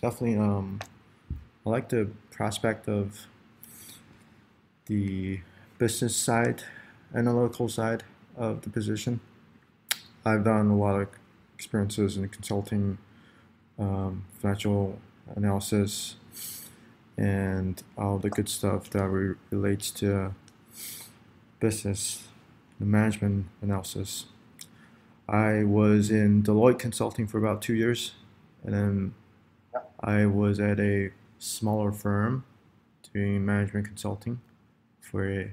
definitely. Um, I like the prospect of the business side, analytical side of the position. I've done a lot of experiences in consulting, um, financial analysis, and all the good stuff that re- relates to business management analysis. I was in Deloitte Consulting for about two years, and then I was at a smaller firm doing management consulting for a,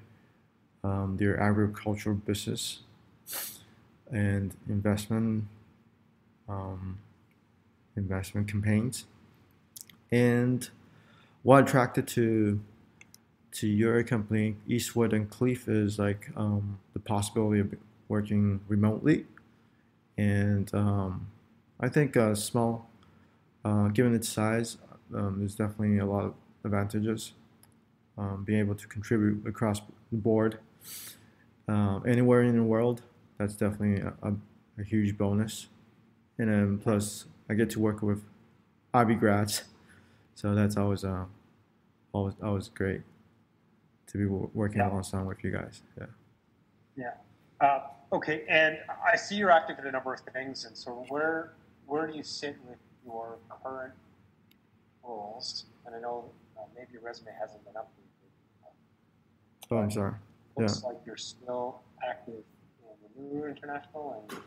um, their agricultural business and investment um, investment campaigns. And what attracted to to your company, Eastwood and Cleef, is like um, the possibility of working remotely, and um, I think a small, uh, given its size, um, there's definitely a lot of advantages. Um, being able to contribute across the board, uh, anywhere in the world, that's definitely a, a, a, huge bonus. And then plus, I get to work with IB grads, so that's always uh, always always great to be working yeah. alongside with you guys. Yeah. Yeah. Uh, okay, and I see you're active in a number of things, and so where where do you sit with your current roles? And I know uh, maybe your resume hasn't been updated. Oh, I'm sorry. Looks yeah. like you're still active in the New International and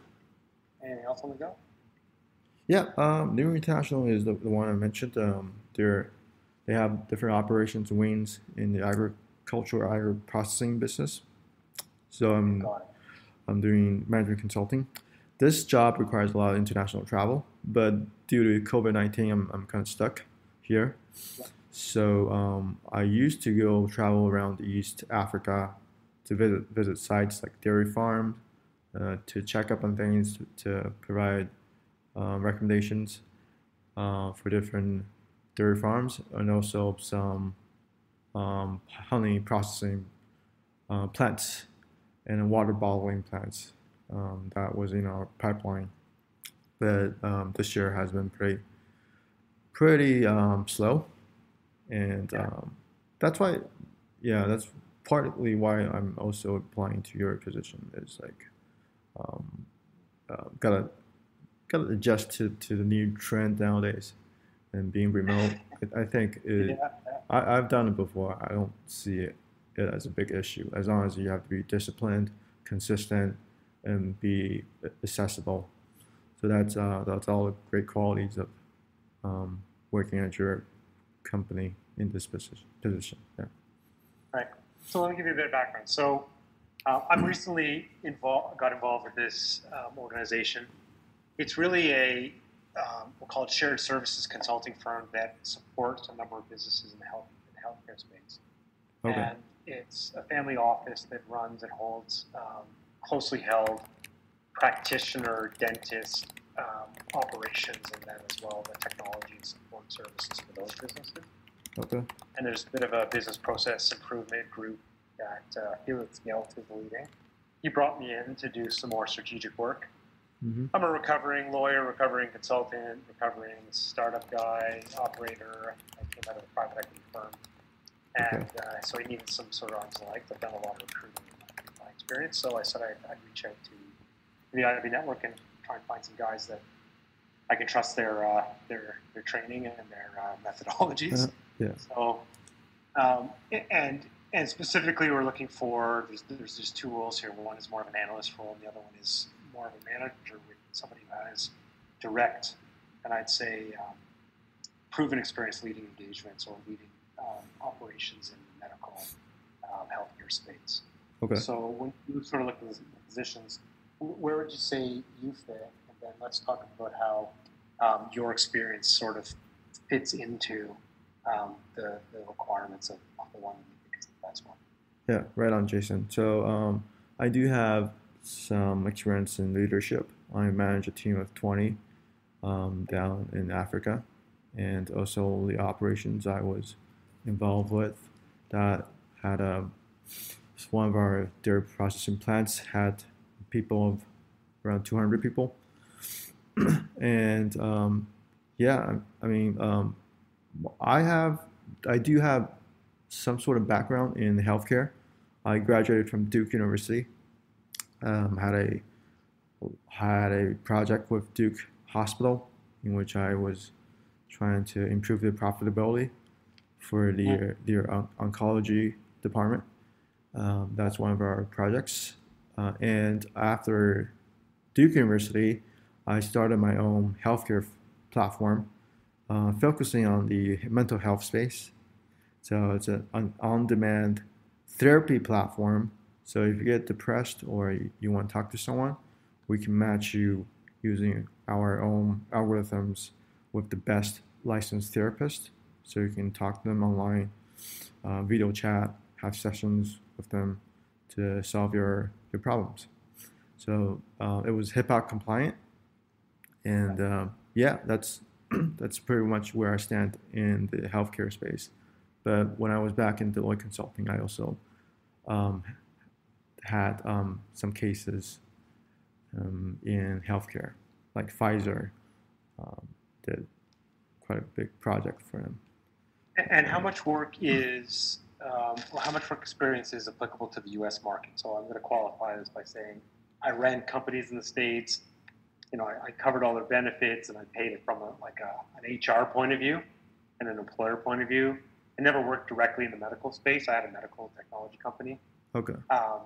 anything else on the go? Yeah, um, New International is the, the one I mentioned. Um, they're they have different operations wings in the agricultural agri processing business. So I'm I'm doing management consulting. This job requires a lot of international travel, but due to COVID nineteen, I'm I'm kind of stuck here. So um, I used to go travel around East Africa to visit visit sites like dairy farms, uh, to check up on things, to, to provide uh, recommendations uh, for different dairy farms, and also some um, honey processing uh, plants and water bottling plants. Um, that was in our pipeline, but um, this year has been pretty pretty um, slow and um, that's why, yeah, that's partly why I'm also applying to your position. Is like, um, uh, gotta gotta adjust to, to the new trend nowadays, and being remote. I, I think it, yeah. I, I've done it before. I don't see it, it as a big issue as long as you have to be disciplined, consistent, and be accessible. So that's uh, that's all the great qualities of um, working at your company in this position. position. Yeah. Right. So let me give you a bit of background. So uh, I'm recently involved, got involved with this um, organization. It's really a um, we'll call it shared services consulting firm that supports a number of businesses in the health in the healthcare space. Okay. And it's a family office that runs and holds um, closely held practitioner dentist um, operations and then as well the technology and support services for those businesses. Okay. And there's a bit of a business process improvement group that uh, Felix Gelt is leading. He brought me in to do some more strategic work. Mm-hmm. I'm a recovering lawyer, recovering consultant, recovering startup guy, operator. I came out of a private equity firm. And okay. uh, so he needed some sort of arms length. I've done a lot of recruiting in my experience. So I said I'd, I'd reach out to the IB network and try and find some guys that I can trust their uh, their their training and their uh, methodologies. Uh-huh. Yeah. So, um, and and specifically, we're looking for there's, there's there's two roles here. One is more of an analyst role, and the other one is more of a manager with somebody who has direct, and I'd say um, proven experience leading engagements or leading um, operations in the medical um, healthcare space. Okay. So when you sort of look at the positions, where would you say you fit? And then let's talk about how um, your experience sort of fits into um, the, the requirements of, of, the one that you think is the best one. Yeah, right on, Jason. So um, I do have some experience in leadership. I manage a team of 20 um, down in Africa, and also the operations I was involved with that had a one of our dairy processing plants had people of around 200 people, and um, Yeah, I mean, um, I have, I do have some sort of background in healthcare. I graduated from Duke University. Um, had a had a project with Duke Hospital in which I was trying to improve the profitability for their their oncology department. Um, that's one of our projects. Uh, and after Duke University, I started my own healthcare platform, uh, focusing on the mental health space. So it's an on-demand therapy platform. So if you get depressed or you want to talk to someone, we can match you using our own algorithms with the best licensed therapist. So you can talk to them online, uh, video chat, have sessions with them to solve your, your problems. So uh, it was HIPAA compliant, and uh, yeah, that's that's pretty much where I stand in the healthcare space. But when I was back in Deloitte Consulting, I also um, had um, some cases um, in healthcare, like Pfizer um, did quite a big project for them. And how much work is, um, well, how much work experience is applicable to the U.S. market? So I'm going to qualify this by saying I ran companies in the states. You know, I, I covered all their benefits and I paid it from a, like a, an HR point of view and an employer point of view. I never worked directly in the medical space. I had a medical technology company. Okay. Um,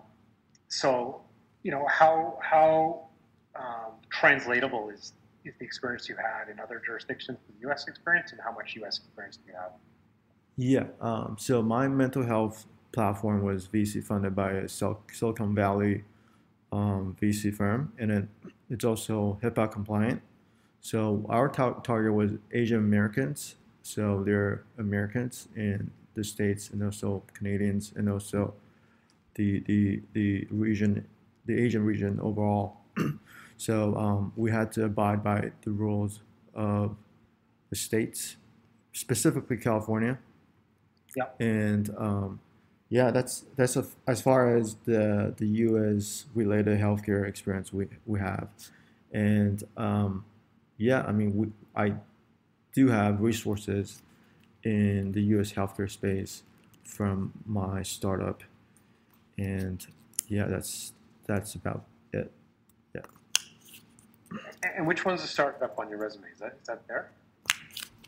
so, you know, how how um, translatable is is the experience you had in other jurisdictions to the U.S. experience, and how much U.S. experience do you have? Yeah. Um, so my mental health platform was VC funded by a Silicon Valley um, VC firm, and it, it's also HIPAA compliant. So our ta- target was Asian Americans. So they're Americans in the states, and also Canadians, and also the the the region, the Asian region overall. so um, we had to abide by the rules of the states, specifically California. Yeah. And um, yeah, that's that's a, as far as the the U.S. related healthcare experience we we have, and um, yeah, I mean we I do have resources in the U.S. healthcare space from my startup, and yeah, that's that's about it. Yeah. And which one's the startup on your resume? Is that is that there?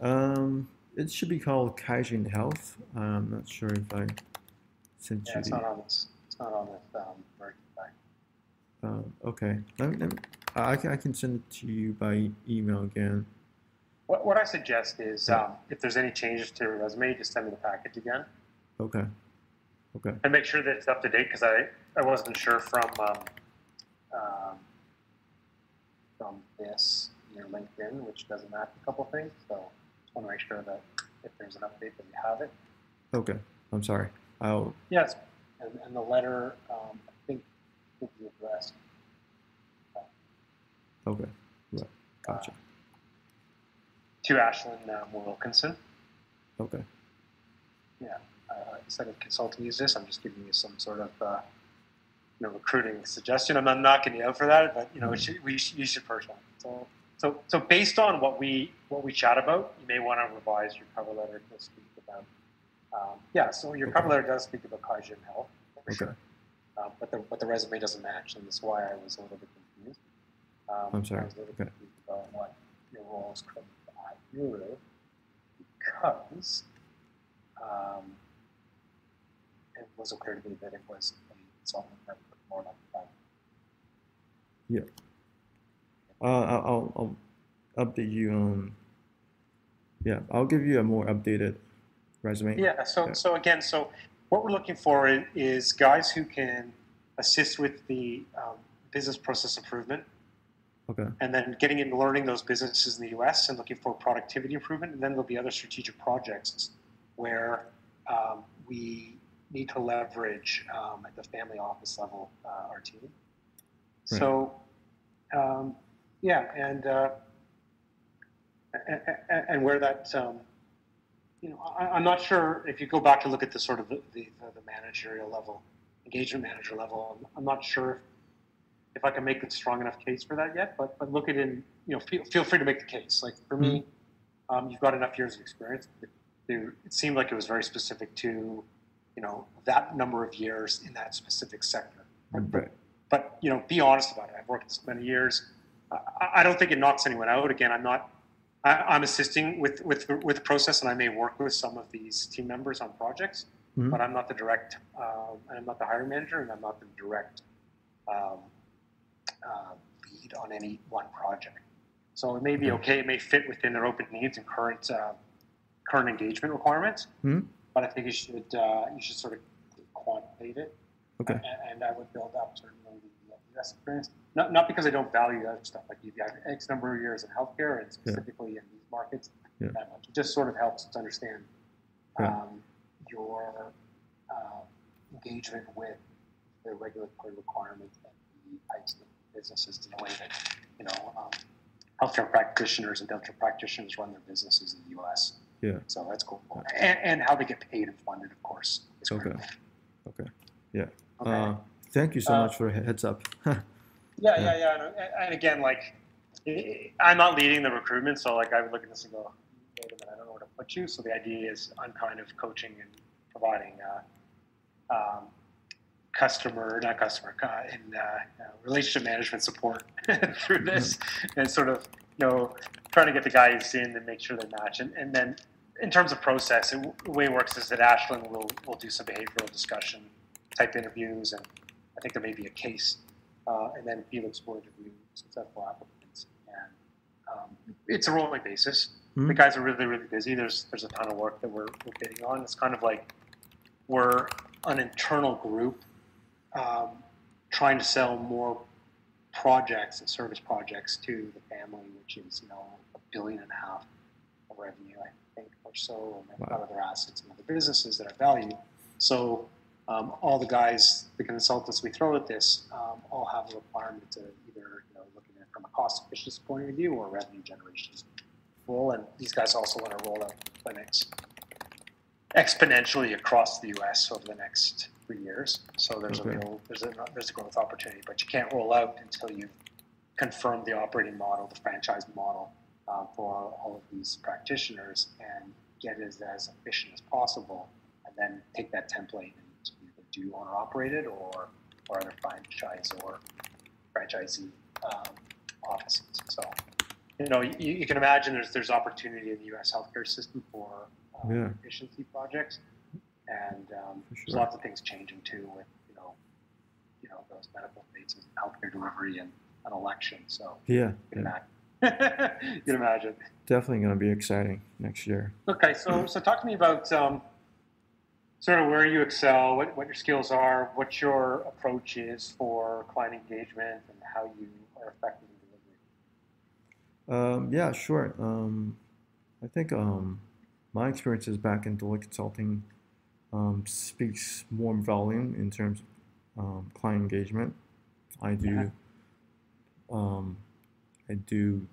Um, it should be called Kaijin Health. I'm not sure if I sent yeah, you. It's the, not on this. It's not on this um, uh, okay. Let me, let me, I, can, I can send it to you by email again. What, what I suggest is yeah. um, if there's any changes to your resume, just send me the package again. Okay. Okay. And make sure that it's up to date because I, I wasn't sure from um, um, from this your LinkedIn, which doesn't match a couple things. So want to make sure that if there's an update that you have it. Okay. I'm sorry. I'll. Yes, and, and the letter um, I think will be addressed. Okay. Right. Gotcha. Uh, to Ashlyn um, Wilkinson. Okay. Yeah. Uh, instead of consulting use this, I'm just giving you some sort of uh, you know recruiting suggestion. I'm not knocking you out for that, but you know mm-hmm. should, we should, you should first one. So so based on what we what we chat about, you may want to revise your cover letter to speak about. Um, yeah, so your cover letter does speak about Kaijin Health, for okay. sure. Um, but the but the resume doesn't match, and that's why I was a little bit confused. Um, I'm sorry. I was a little okay. confused about what your roles could at Euro because um, it wasn't clear to me that it was a that more like that. Yeah. Uh, I'll, I'll update you on. Yeah, I'll give you a more updated resume. Yeah. So yeah. so again, so what we're looking for is guys who can assist with the um, business process improvement. Okay. And then getting into learning those businesses in the U.S. and looking for productivity improvement. And then there'll be other strategic projects where um, we need to leverage um, at the family office level uh, our team. Right. So, um, yeah, and, uh, and, where that um, you know, I, am not sure if you go back to look at the sort of the, the, the managerial level, engagement manager level. I'm, I'm, not sure if I can make a strong enough case for that yet, but but look at it in you know feel, feel free to make the case. Like for me, um, you've got enough years of experience. It, it, seemed like it was very specific to, you know, that number of years in that specific sector. Right. But, but you know, be honest about it. I've worked this many years. I, I don't think it knocks anyone out. Again, I'm not. I, am assisting with with with the process, and I may work with some of these team members on projects, mm-hmm. but I'm not the direct. Uh, I'm not the hiring manager, and I'm not the direct um, uh, lead on any one project. So it may be okay. It may fit within their open needs and current uh, current engagement requirements. Mm-hmm. But I think you should uh, you should sort of quantitate it. Okay. And, and I would build up certainly the experience. Not not because I don't value other stuff. Like you've got X number of years in healthcare and specifically yeah. in these markets. Yeah. That much. It just sort of helps to understand um, your uh, engagement with the regulatory requirements and the types of businesses in a way that you know. Um, healthcare practitioners and dental practitioners run their businesses in the U.S. Yeah. So that's cool. And, and how they get paid and funded, of course. Okay. Okay. Yeah. Okay. Uh, thank you so uh, much for a heads up. yeah, yeah, yeah, yeah. And, and, again, like, I'm not leading the recruitment, so like I would look at this and go, wait a minute, I don't know where to put you. So the idea is I'm kind of coaching and providing uh, um, customer, not customer, in uh, relationship management support through this, and sort of you know trying to get the guys in and make sure they match. And, and then in terms of process, it, the way it works is that Ashlyn will will do some behavioral discussion type interviews, and I think there may be a case, uh, and then Felix will interview successful applicants. And um, it's a rolling basis. Mm-hmm. The guys are really really busy. There's there's a ton of work that we're, we're bidding on. It's kind of like we're an internal group um, trying to sell more projects and service projects to the family, which is you know a billion and a half of revenue, I think, or so, and wow. other assets and other businesses that are valued. So um, all the guys, the consultants we throw at this, um, all have a requirement to either you know looking at it from a cost efficiency point of view or revenue generation full. And these guys also want to roll out clinics exponentially across the U.S. over the next three years. So there's okay. a real there's a there's a growth opportunity, but you can't roll out until you confirm the operating model, the franchise model uh, for all of these practitioners, and get it as, as efficient as possible, and then take that template do owner operated or or other franchise or franchisee um, offices. So you know you, you, can imagine there's there's opportunity in the U.S. healthcare system for uh, yeah. efficiency projects and um, sure. there's lots of things changing too with you know you know those medical spaces, healthcare delivery, and an election. So yeah, you can, yeah. you can imagine. Definitely going to be exciting next year. Okay, so so talk to me about um, sort of where you excel, what, what your skills are, what your approach is for client engagement, and how you are effective in delivery. Um, yeah, sure. Um, I think um, my experiences back in Deloitte Consulting um, speaks more volume in terms of um, client engagement. I do um, I do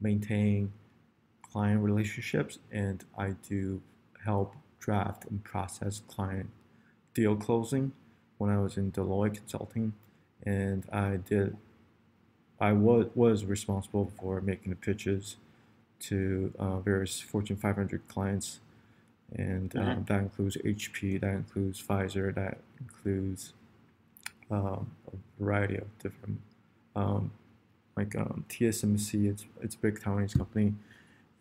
maintain client relationships and I do help draft and process client deal closing when I was in Deloitte Consulting and I did I was was responsible for making the pitches to uh, various Fortune 500 clients and mm-hmm. um, that includes HP, that includes Pfizer, that includes um, a variety of different, um, like um, TSMC. It's it's a big Taiwanese company,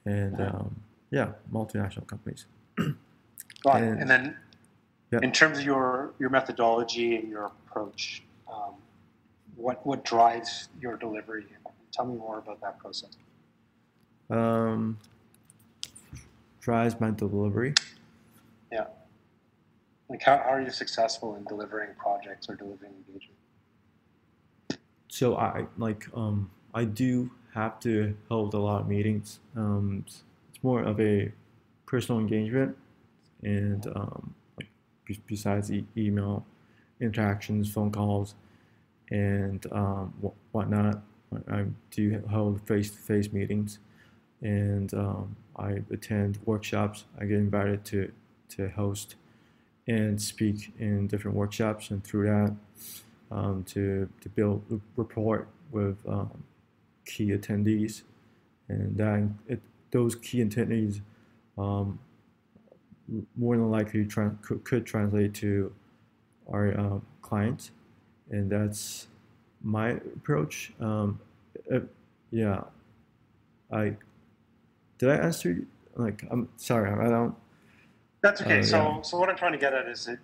and mm-hmm. um, yeah, multinational companies. Got and, and then, yeah. in terms of your your methodology and your approach, um, what what drives your delivery? Tell me more about that process. Um, drives my delivery. Yeah. Like, how, how are you successful in delivering projects or delivering engagement? So I like um, I do have to hold a lot of meetings. Um, it's more of a personal engagement, and um, like besides e- email interactions, phone calls, and um, whatnot, I do hold face-to-face meetings, and um, I attend workshops. I get invited to to host and speak in different workshops, and through that, um, to to build rapport with um, key attendees, and that it, those key attendees um, more than likely tra- could, could, translate to our uh, clients, and that's my approach. Um, uh, yeah, I did I answer? Like, I'm sorry, I don't. That's okay. Uh, so, yeah. so what I'm trying to get at is that,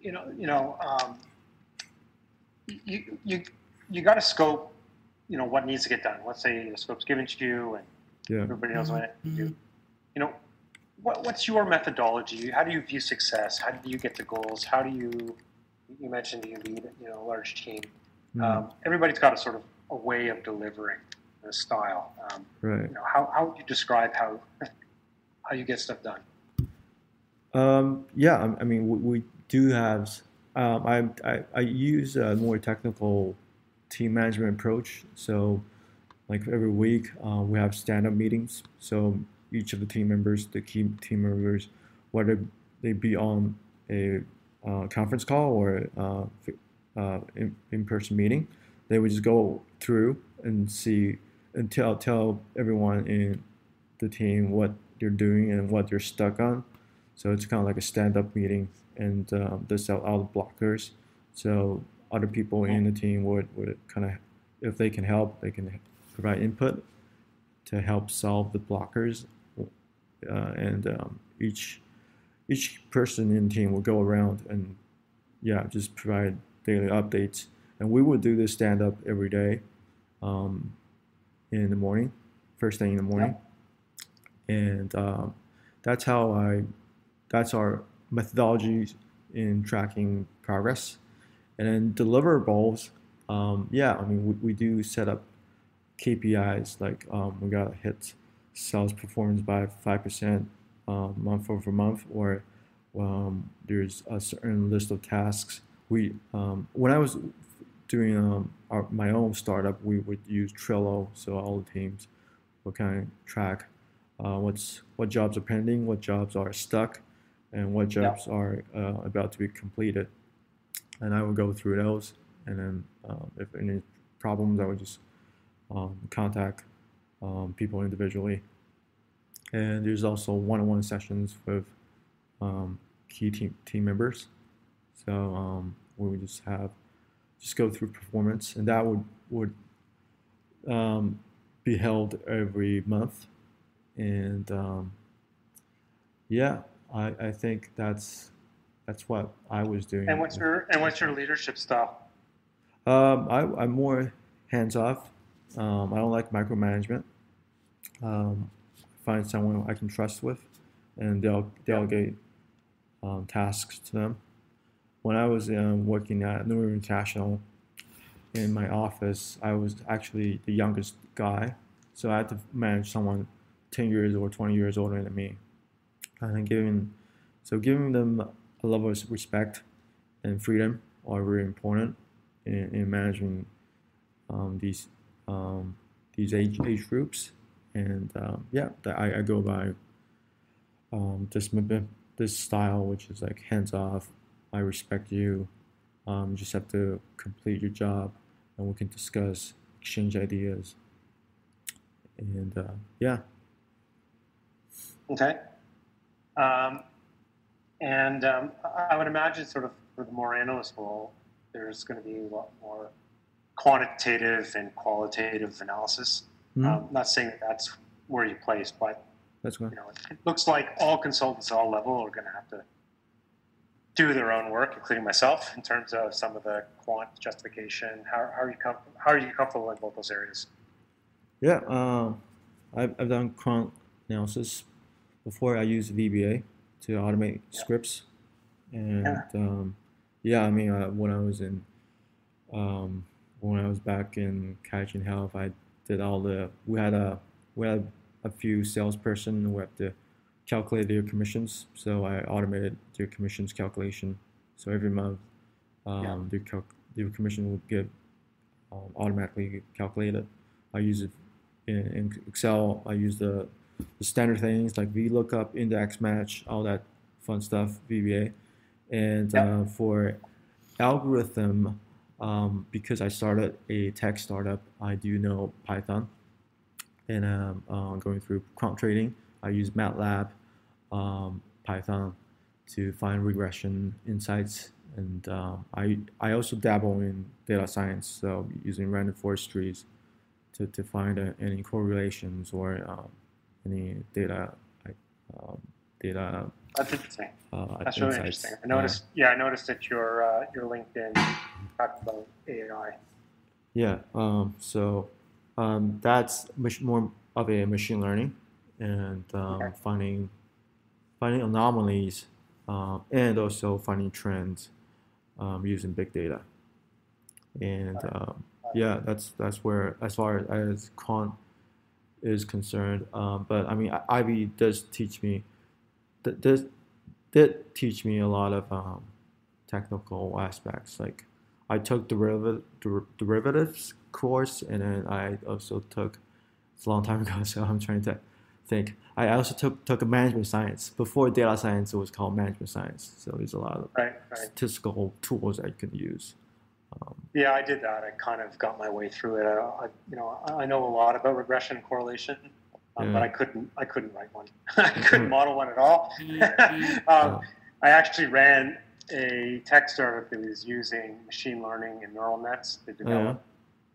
you know, you know, um, you you you got to scope, you know, what needs to get done. Let's say the scope's given to you, and yeah. everybody knows what to do. You know, what, what's your methodology? How do you view success? How do you get to goals? How do you? You mentioned you lead, you know, a large team. Mm-hmm. Um, everybody's got a sort of a way of delivering a style. Um, right. You know, how how would you describe how how you get stuff done? Um, yeah, I, mean, we, we do have. Um, I, I, I use a more technical team management approach. So, like every week, uh, we have stand-up meetings. So each of the team members, the key team members, whether they be on a uh, conference call or uh, uh, in, in-person meeting, they would just go through and see and tell tell everyone in the team what they're doing and what they're stuck on. So it's kind of like a stand-up meeting, and um, this out the blockers. So other people in the team would, would kind of, if they can help, they can provide input to help solve the blockers, uh, and um, each each person in the team will go around and yeah, just provide daily updates. And we would do this stand up every day um, in the morning, first thing in the morning. And um, that's how I, that's our methodology in tracking progress. And then deliverables, um, yeah, I mean, we, we do set up KPIs like um, we got to hit sales performance by 5% uh, month over month, or um, there's a certain list of tasks. We um, when I was doing um, our, my own startup, we would use Trello, so all the teams would kind of track uh, what's what jobs are pending, what jobs are stuck, and what jobs yeah. are uh, about to be completed. And I would go through those, and then uh, if any problems, I would just um, contact um, people individually. And there's also one-on-one sessions with um, key team team members. So um, we would just have just go through performance, and that would would um, be held every month. And um, yeah, I, I think that's that's what I was doing. And what's your and what's your leadership style? Um, I, am more hands off. Um, I don't like micromanagement. Um, find someone I can trust with, and they'll delegate um, tasks to them. When I was um, working at New International in my office, I was actually the youngest guy, so I had to manage someone 10 years or 20 years older than me, and giving so giving them a level of respect and freedom are very important in, in managing um, these um, these age age groups. And um, yeah, I, I go by um, this this style, which is like hands off. I respect you. Um, you just have to complete your job, and we can discuss, exchange ideas, and uh, yeah. Okay. Um, and um, I would imagine, sort of, for the more analyst role, there's going to be a lot more quantitative and qualitative analysis. Mm-hmm. Um, not saying that that's where you place, but that's You know, it looks like all consultants at all level are going to have to do their own work, including myself, in terms of some of the quant justification. How, how are you com- how are you comfortable in both those areas? Yeah, um, I've, I've done quant analysis before. I used VBA to automate yeah. scripts, and yeah. Um, yeah, I mean, uh, when I was in um, when I was back in Kaijin Health, I did all the we had a we had a few salesperson who have to calculate their commissions. So I automated their commissions calculation. So every month, um, yeah. their, cal- their commission will get um, automatically calculated. I use it in, in, Excel. I use the, the standard things like VLOOKUP, index match, all that fun stuff, VBA. And yeah. uh, for algorithm, um, because I started a tech startup, I do know Python. and um, uh, going through quant trading. I use MATLAB, um, Python to find regression insights, and um, I I also dabble in data science, so using random forest trees to, to find uh, any correlations or um, any data um, data. That's interesting. Uh, That's really interesting. I noticed. Yeah, yeah I noticed that your uh, your LinkedIn talked about AI. Yeah. Um, so um, that's much more of a machine learning and um, okay. finding finding anomalies uh, and also finding trends um, using big data. And um, yeah, that's that's where as far as quant is concerned. Um, but I mean, IB does teach me does did teach me a lot of um, technical aspects. Like I took derivative der- derivatives course, and then I also took it's a long time ago, so I'm trying to think. I also took took a management science before data science. It was called management science. So there's a lot of right, right. statistical tools I can use. Um, yeah, I did that. I kind of got my way through it. I, you know, I know a lot about regression correlation, um, yeah. but I couldn't. I couldn't write one. I couldn't model one at all. um, I actually ran a tech startup that was using machine learning and neural nets to develop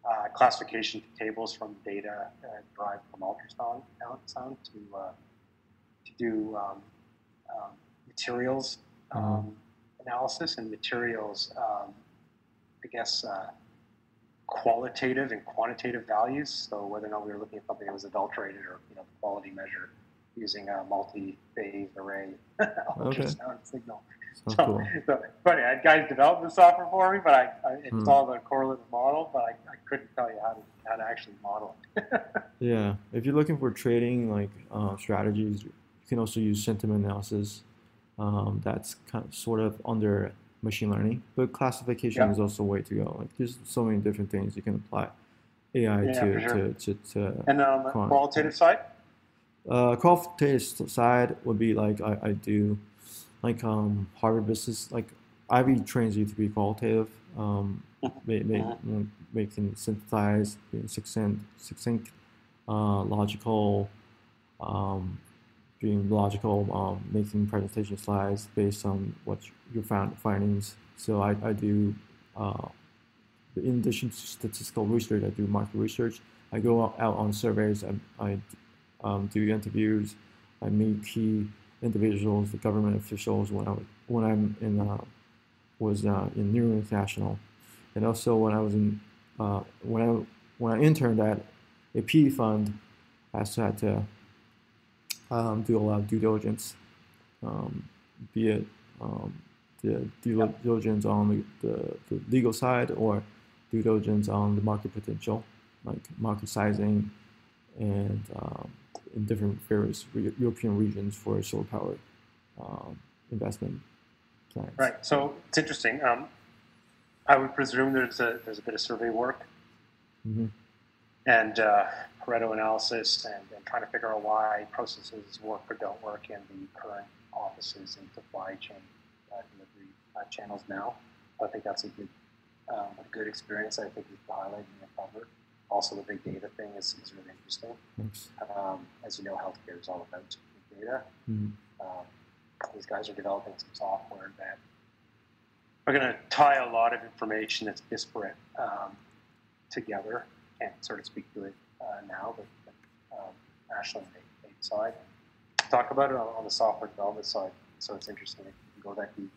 uh, classification tables from data uh, derived from ultrasound sound to uh, to do um, um, materials uh-huh. um, analysis and materials, um, I guess, uh, qualitative and quantitative values. So whether or not we were looking at something that was adulterated or you know the quality measure using a multi-phase array ultrasound okay. signal. So, so, cool. so, funny, I had guys develop the software for me, but I, I installed hmm. a correlative model, but I, I couldn't tell you how to how to actually model it. yeah, if you're looking for trading like uh, strategies, you can also use sentiment analysis. Um, that's kind of sort of under machine learning, but classification yeah. is also a way to go. Like there's so many different things you can apply AI yeah, to, sure. to, to, to, And on the qualitative side? Uh, qualitative side would be like I, I do like um, Harvard Business, like Ivy trains you to be qualitative, um, make, make, uh-huh. making synthesize, succinct, succinct uh, logical, um, being logical, um, making presentation slides based on what you found findings. So I, I do, uh, in addition to statistical research, I do market research. I go out on surveys, I, I um, do interviews, I meet key individuals, the government officials when I was, when I'm in uh, was uh, in New International, and also when I was in uh, when I when I interned at a PE fund, I also had to um, do a lot of due diligence, um, be it um, the due diligence on the, the, the, legal side or due diligence on the market potential, like market sizing and um, in different various re- European regions for solar power um, investment plans. Right. So it's interesting. Um, I would presume there's a there's a bit of survey work mm-hmm. And uh, Pareto analysis and, and, trying to figure out why processes work or don't work in the current offices and supply chain uh, delivery uh, channels now. I think that's a good um, a good experience. I think we've highlighted and covered also the big data thing is, is really interesting. Um, as you know, healthcare is all about big data. Mm-hmm. Um, these guys are developing some software that are going to tie a lot of information that's disparate um, together. Can't sort of speak to it uh, now, but, but um, Ashley and side talk about it on, on, the software development side. So it's interesting. You can go that deep.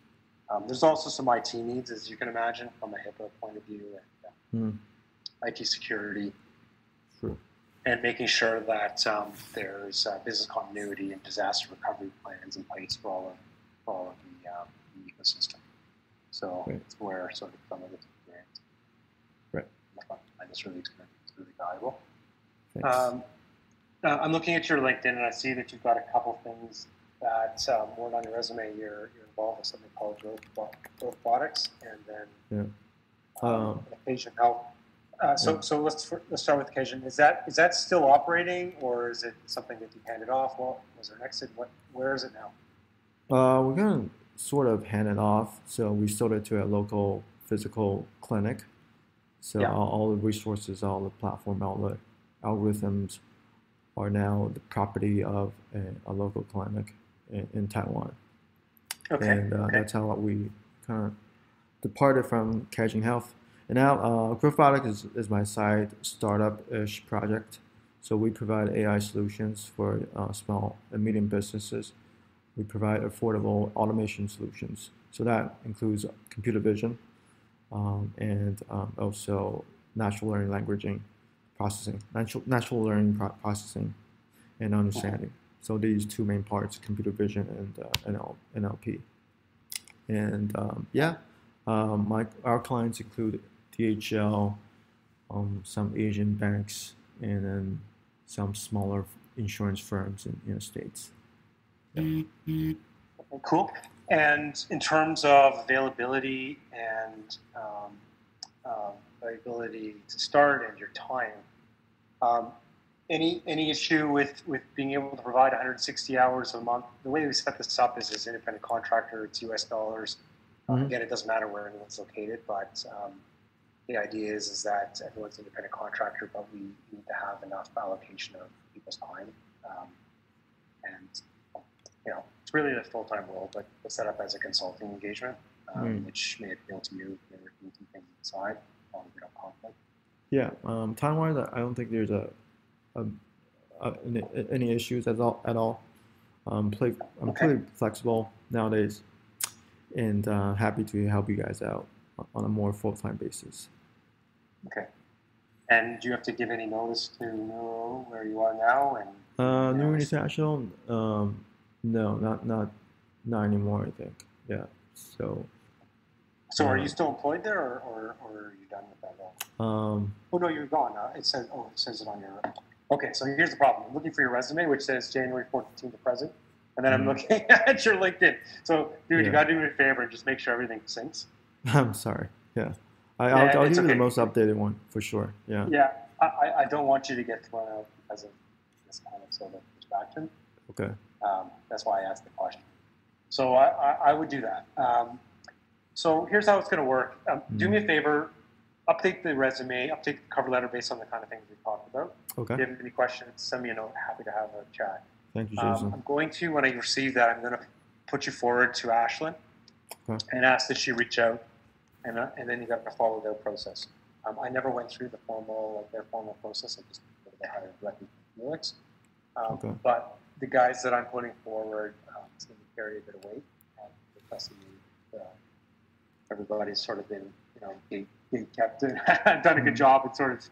Um, there's also some IT needs, as you can imagine, from a HIPAA point of view. And, uh, mm IT security, sure. and making sure that um, there's uh, business continuity and disaster recovery plans in place for all of, for all of the, um, the ecosystem. So right. it's where sort of some of. Right. I really it's really valuable. Um, uh, I'm looking at your LinkedIn and I see that you've got a couple things that um, weren't on your resume. You're, you're involved with something called Growth Robotics and then yeah. um, Asian Health uh, so, so let's let's start with occasion. Is that is that still operating, or is it something that you handed off? Well, was there an exit? What where is it now? Uh, we're gonna sort of hand it off. So we sold it to a local physical clinic. So yeah. all, all, the resources, all the platform, all the algorithms, are now the property of a, a local clinic in, in Taiwan. Okay. And uh, okay. that's how we kind of departed from Kaijin Health. And now uh, Growth Product is, is my side startup-ish project. So we provide AI solutions for uh, small and medium businesses. We provide affordable automation solutions. So that includes computer vision um, and um, also natural learning languaging processing, natural, natural learning pro- processing and understanding. So these two main parts, computer vision and uh, NL, NLP. And um, yeah, um, my, our clients include DHL, um, some Asian banks, and then some smaller insurance firms in, in the States. Yeah. Cool. And in terms of availability and um, um, ability to start and your time, um, any any issue with, with being able to provide 160 hours a month? The way we set this up is as independent contractor. It's U.S. dollars. Mm-hmm. again, it doesn't matter where anyone's located, but um, the idea is is that everyone's an independent contractor, but we need to have enough allocation of people's time. Um, and you know, it's really a full time role, but it's set up as a consulting engagement, um, mm. which may appeal to you. If you're doing things inside, you know, conflict. Yeah, um, time wise, I don't think there's a, a, a any issues at all. At all. Um, play, I'm okay. pretty flexible nowadays, and uh, happy to help you guys out on a more full time basis. Okay. And do you have to give any notice to know where you are now? And uh, New International, um, no, not not not anymore. I think. Yeah. So. So are you uh, still employed there, or, or, or are you done with that role? Um. Oh no, you're gone. Uh, it says. Oh, it says it on your. Okay, so here's the problem. I'm looking for your resume, which says January 14th to present, and then I'm mm-hmm. looking at your LinkedIn. So, dude, yeah. you gotta do me a favor and just make sure everything syncs. I'm sorry. Yeah. I, will yeah, I'll give okay. you the most updated one for sure. Yeah. Yeah. I, I don't want you to get thrown out because of this kind of sort of distraction. Okay. Um, that's why I asked the question. So I, I, I would do that. Um, so here's how it's going to work. Um, mm Do me a mm-hmm. favor, update the resume, update the cover letter based on the kind of things we talked about. Okay. If you have any questions, send me a note. Happy to have a chat. Thank you, Jason. Um, I'm going to, when I receive that, I'm going to put you forward to Ashlyn okay. and ask that she reach out and, uh, and then you got to follow their process. Um, I never went through the formal, like their formal process. I just they hired directly from Felix. Um, okay. But the guys that I'm putting forward, um, it's going to carry a bit of weight. Because uh, everybody's sort of been, you know, being, being kept and done a good mm-hmm. job at sort of,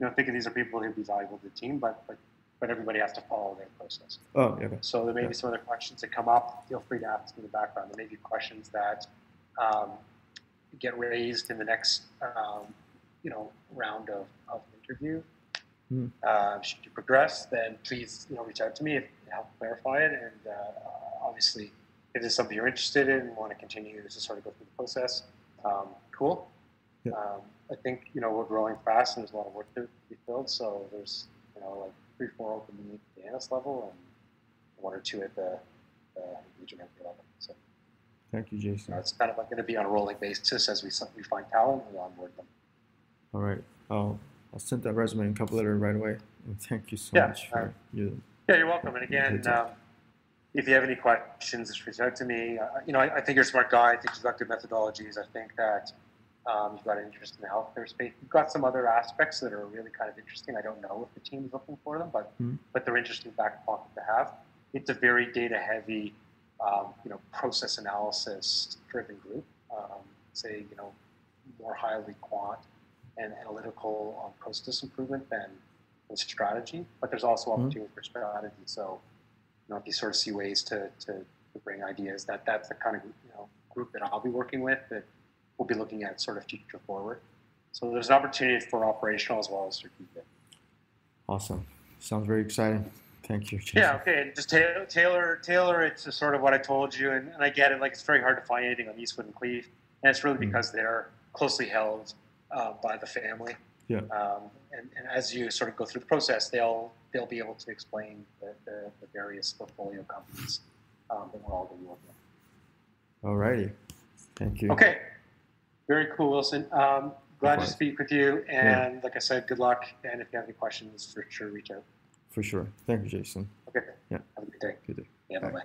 you know, thinking these are people who'd be valuable to the team, but but but everybody has to follow their process. Oh, okay. So there may yeah. be some other questions that come up. Feel free to ask in the background. There may be questions that um, get raised in the next um, you know round of, of interview. Mm. Uh, should you progress, then please you know reach out to me help clarify it. And uh, obviously, if there's something you're interested in and want to continue to sort of go through the process, um, cool. Yeah. Um, I think you know we're growing fast and there's a lot of work to be filled. So there's you know like three, four open at the analyst level and one or two at the, the regional level. So. Thank you, Jason. You know, it's kind of like going to be on a rolling basis as we we find talent and onboard them. All right. I'll I'll send that resume and cover letter right away. And thank you so yeah, much for uh, you. Yeah, you're welcome. And again, um, if you have any questions, just reach out to me. Uh, you know, I, I, think you're a smart guy. I think you've got good methodologies. I think that um, you've got an interest in the healthcare space. You've got some other aspects that are really kind of interesting. I don't know if the team is looking for them, but mm-hmm. but they're interesting back pocket to have. It's a very data heavy um, you know, process analysis driven group, um, say, you know, more highly quant and analytical on process improvement than, than strategy. But there's also mm-hmm. opportunity mm-hmm. for strategy. So, you know, if you sort of see ways to, to, to, bring ideas, that that's the kind of you know group that I'll be working with that we'll be looking at sort of future forward. So there's an opportunity for operational as well as strategic. Awesome. Sounds very exciting. Thank you. Jason. Yeah. Okay. And just tailor, tailor, tailor it to sort of what I told you, and, and, I get it. Like it's very hard to find anything on Eastwood and Cleve, and it's really mm. because they're closely held uh, by the family. Yeah. Um, and, and, as you sort of go through the process, they'll they'll be able to explain the, the, the various portfolio companies um, that we're all going to be working with. Alrighty. Thank you. Okay. Very cool, Wilson. Um, glad to speak with you, and yeah. like I said, good luck. And if you have any questions, for sure, reach out. for sure. Thank you, Jason. Okay. Yeah. Have a good day. Good day. Yeah. Bye bye.